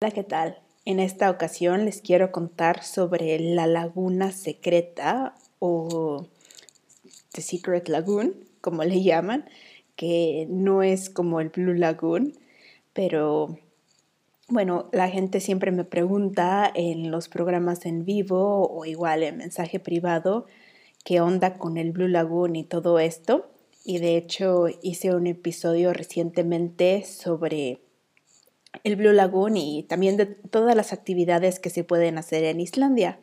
Hola, ¿qué tal? En esta ocasión les quiero contar sobre la laguna secreta o The Secret Lagoon, como le llaman, que no es como el Blue Lagoon, pero bueno, la gente siempre me pregunta en los programas en vivo o igual en mensaje privado qué onda con el Blue Lagoon y todo esto. Y de hecho hice un episodio recientemente sobre el Blue Lagoon y también de todas las actividades que se pueden hacer en Islandia.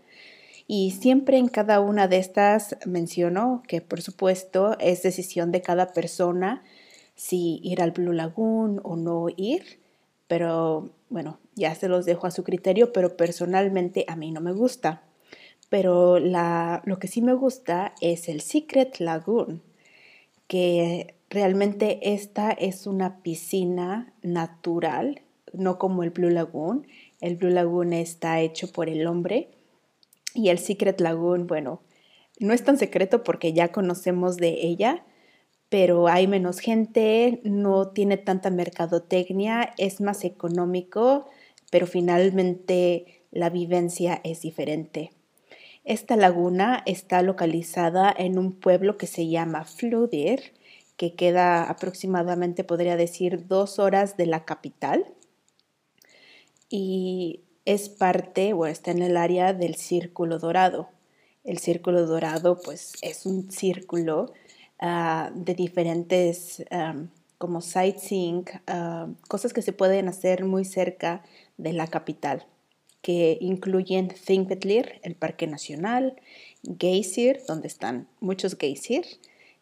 Y siempre en cada una de estas menciono que por supuesto es decisión de cada persona si ir al Blue Lagoon o no ir, pero bueno, ya se los dejo a su criterio, pero personalmente a mí no me gusta. Pero lo que sí me gusta es el Secret Lagoon, que realmente esta es una piscina natural no como el Blue Lagoon. El Blue Lagoon está hecho por el hombre y el Secret Lagoon, bueno, no es tan secreto porque ya conocemos de ella, pero hay menos gente, no tiene tanta mercadotecnia, es más económico, pero finalmente la vivencia es diferente. Esta laguna está localizada en un pueblo que se llama Fludir, que queda aproximadamente, podría decir, dos horas de la capital y es parte o está en el área del círculo dorado. El círculo dorado pues es un círculo ah, de diferentes como sightseeing, ah, cosas que se pueden hacer muy cerca de la capital, que incluyen Thingvellir, el Parque Nacional, Geysir, donde están muchos geysir,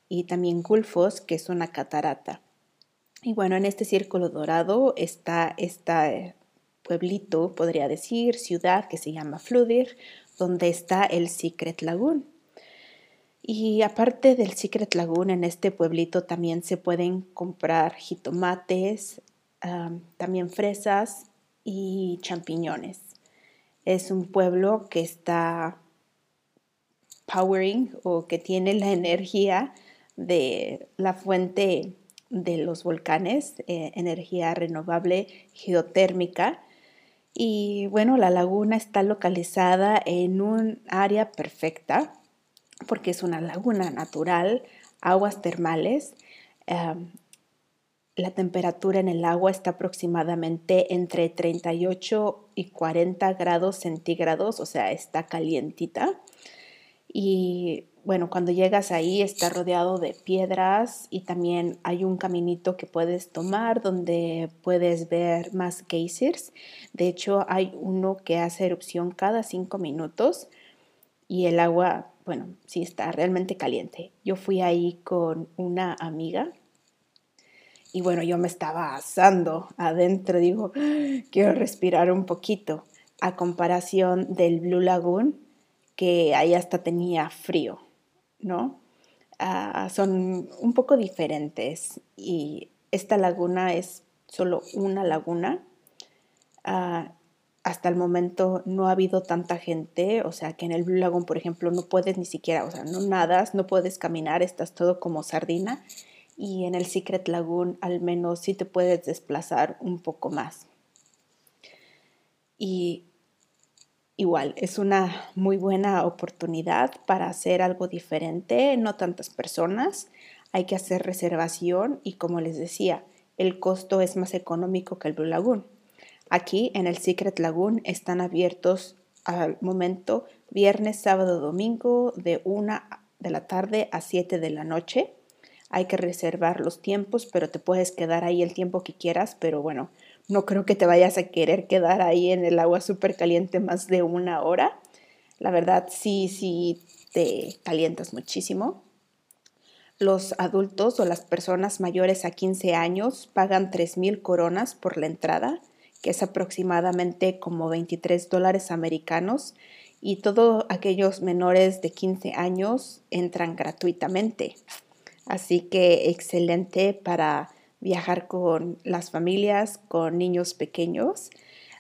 y también Gulfos, que es una catarata. Y bueno, en este círculo dorado está esta pueblito, podría decir, ciudad que se llama Fludir, donde está el Secret Lagoon. Y aparte del Secret Lagoon, en este pueblito también se pueden comprar jitomates, también fresas y champiñones. Es un pueblo que está powering o que tiene la energía de la fuente de los volcanes, eh, energía renovable geotérmica, y bueno, la laguna está localizada en un área perfecta porque es una laguna natural, aguas termales. la temperatura en el agua está aproximadamente entre 38 y 40 grados centígrados, o sea, está calientita. Y bueno, cuando llegas ahí está rodeado de piedras y también hay un caminito que puedes tomar donde puedes ver más geysers. De hecho, hay uno que hace erupción cada cinco minutos y el agua, bueno, sí está realmente caliente. Yo fui ahí con una amiga y bueno, yo me estaba asando adentro, digo, quiero respirar un poquito, a comparación del Blue Lagoon, que ahí hasta tenía frío. ¿No? Ah, son un poco diferentes y esta laguna es solo una laguna. Ah, hasta el momento no ha habido tanta gente, o sea que en el Blue Lagoon, por ejemplo, no puedes ni siquiera, o sea, no nadas, no puedes caminar, estás todo como sardina. Y en el Secret Lagoon al menos sí te puedes desplazar un poco más. Y igual es una muy buena oportunidad para hacer algo diferente, no tantas personas, hay que hacer reservación y como les decía, el costo es más económico que el Blue Lagoon. Aquí en el Secret Lagoon están abiertos al momento viernes, sábado, domingo de 1 de la tarde a 7 de la noche. Hay que reservar los tiempos, pero te puedes quedar ahí el tiempo que quieras, pero bueno, no creo que te vayas a querer quedar ahí en el agua súper caliente más de una hora. La verdad, sí, sí, te calientas muchísimo. Los adultos o las personas mayores a 15 años pagan 3.000 coronas por la entrada, que es aproximadamente como 23 dólares americanos, y todos aquellos menores de 15 años entran gratuitamente. Así que excelente para viajar con las familias, con niños pequeños.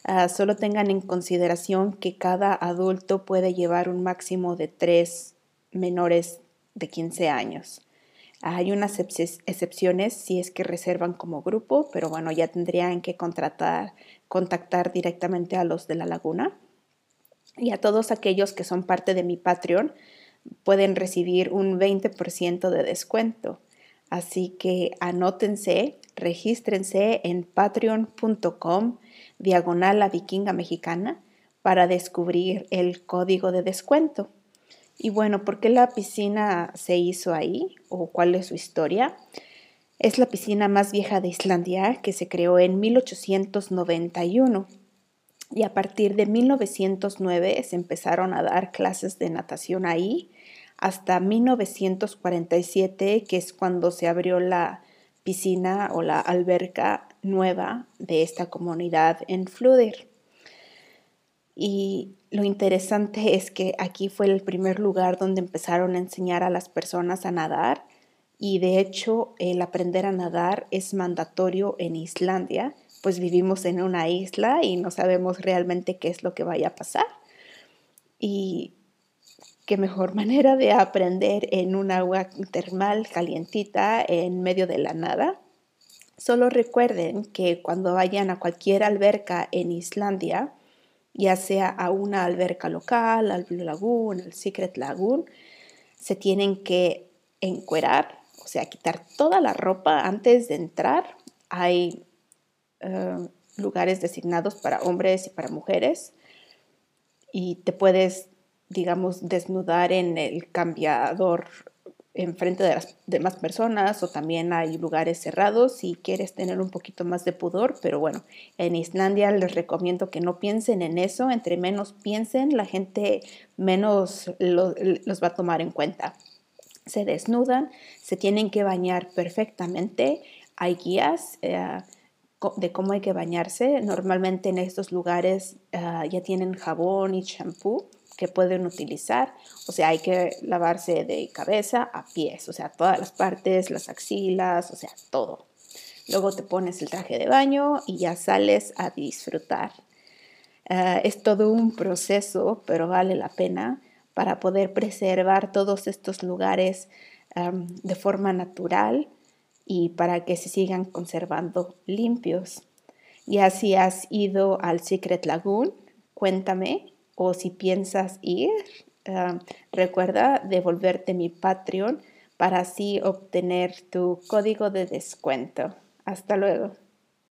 Ah, solo tengan en consideración que cada adulto puede llevar un máximo de tres menores de 15 años. Hay unas excepciones si es que reservan como grupo, pero bueno, ya tendrían que contratar contactar directamente a los de la laguna. Y a todos aquellos que son parte de mi Patreon pueden recibir un 20% de descuento. Así que anótense, regístrense en patreon.com diagonal vikinga mexicana para descubrir el código de descuento. Y bueno, ¿por qué la piscina se hizo ahí o cuál es su historia? Es la piscina más vieja de Islandia que se creó en 1891 y a partir de 1909 se empezaron a dar clases de natación ahí hasta 1947 que es cuando se abrió la piscina o la alberca nueva de esta comunidad en Fluder. Y lo interesante es que aquí fue el primer lugar donde empezaron a enseñar a las personas a nadar y de hecho el aprender a nadar es mandatorio en Islandia, pues vivimos en una isla y no sabemos realmente qué es lo que vaya a pasar. Y qué mejor manera de aprender en un agua termal calientita en medio de la nada. Solo recuerden que cuando vayan a cualquier alberca en Islandia, ya sea a una alberca local, al Blue Lagoon, al Secret Lagoon, se tienen que encuerar o sea, quitar toda la ropa antes de entrar. Hay eh, lugares designados para hombres y para mujeres y te puedes, digamos, desnudar en el cambiador enfrente de las demás personas o también hay lugares cerrados si quieres tener un poquito más de pudor, pero bueno, en Islandia les recomiendo que no piensen en eso, entre menos piensen, la gente menos los va a tomar en cuenta se desnudan, se tienen que bañar perfectamente. Hay guías eh, de cómo hay que bañarse. Normalmente en estos lugares eh, ya tienen jabón y champú que pueden utilizar. O sea, hay que lavarse de cabeza a pies, o sea, todas las partes, las axilas, o sea, todo. Luego te pones el traje de baño y ya sales a disfrutar. Eh, es todo un proceso, pero vale la pena para poder preservar todos estos lugares de forma natural y para que se sigan conservando limpios. Ya si has ido al Secret Lagoon, cuéntame o si piensas ir, recuerda devolverte mi Patreon para así obtener tu código de descuento. Hasta luego.